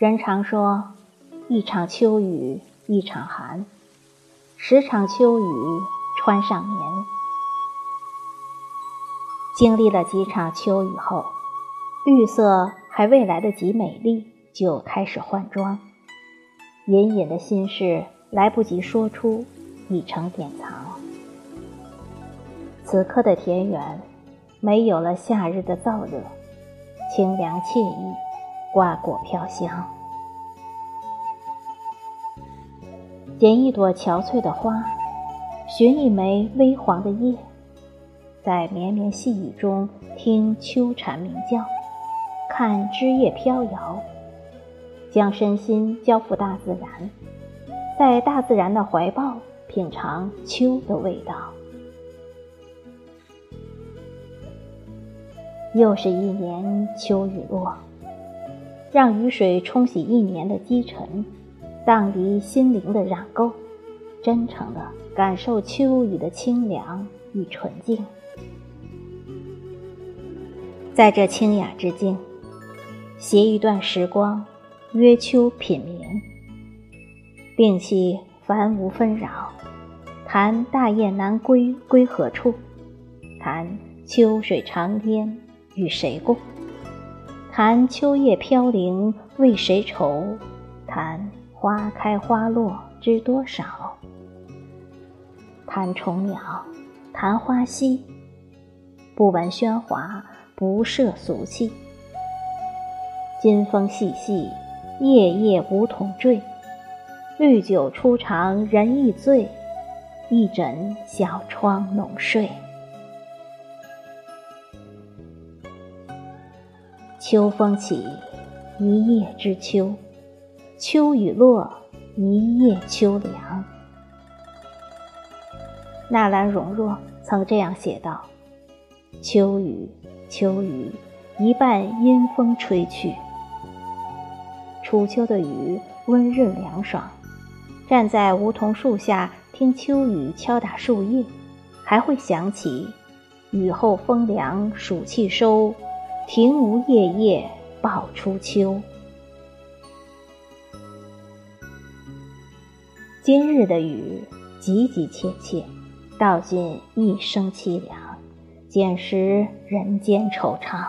人常说，一场秋雨一场寒，十场秋雨穿上棉。经历了几场秋雨后，绿色还未来得及美丽，就开始换装。隐隐的心事来不及说出，已成典藏。此刻的田园，没有了夏日的燥热，清凉惬意，瓜果飘香。捡一朵憔悴的花，寻一枚微黄的叶。在绵绵细雨中听秋蝉鸣叫，看枝叶飘摇，将身心交付大自然，在大自然的怀抱品尝秋的味道。又是一年秋雨落，让雨水冲洗一年的积尘，荡涤心灵的染垢，真诚的感受秋雨的清凉与纯净。在这清雅之境，携一段时光，约秋品茗，摒弃凡无纷扰，谈大雁南归归何处？谈秋水长天与谁共？谈秋叶飘零为谁愁？谈花开花落知多少？谈虫鸟，谈花溪，不闻喧哗。不涉俗气，金风细细，夜夜梧桐坠。绿酒初尝人亦醉，一枕小窗浓睡。秋风起，一叶知秋；秋雨落，一夜秋凉。纳兰容若曾这样写道：“秋雨。”秋雨一半阴风吹去，初秋的雨温润凉爽。站在梧桐树下听秋雨敲打树叶，还会想起雨后风凉暑气收，庭无叶叶报初秋。今日的雨急急切切，道尽一生凄凉。简识人间惆怅，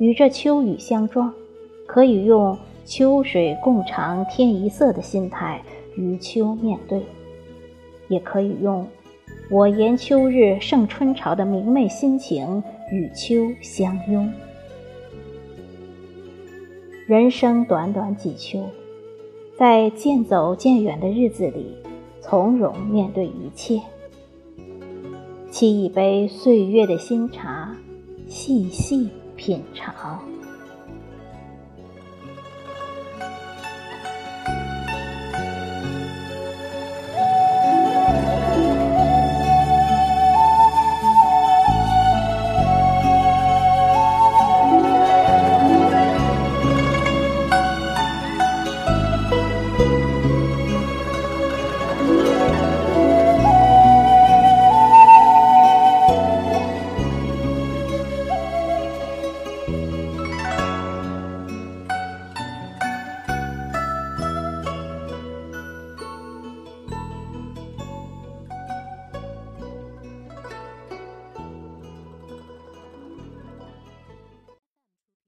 与这秋雨相撞，可以用秋水共长天一色的心态与秋面对，也可以用我言秋日胜春潮的明媚心情与秋相拥。人生短短几秋，在渐走渐远的日子里，从容面对一切。沏一杯岁月的新茶，细细品尝。